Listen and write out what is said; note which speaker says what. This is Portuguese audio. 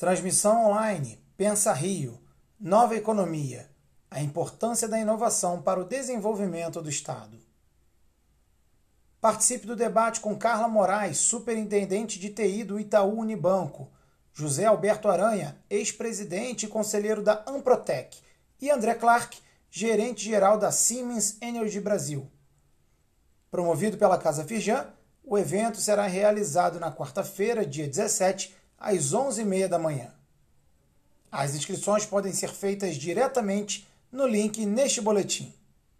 Speaker 1: Transmissão online Pensa Rio, Nova Economia, a importância da inovação para o desenvolvimento do Estado. Participe do debate com Carla Moraes, superintendente de TI do Itaú Unibanco, José Alberto Aranha, ex-presidente e conselheiro da Amprotec, e André Clark, gerente-geral da Siemens Energy Brasil. Promovido pela Casa Firjan, o evento será realizado na quarta-feira, dia 17, às 11h30 da manhã. As inscrições podem ser feitas diretamente no link neste boletim.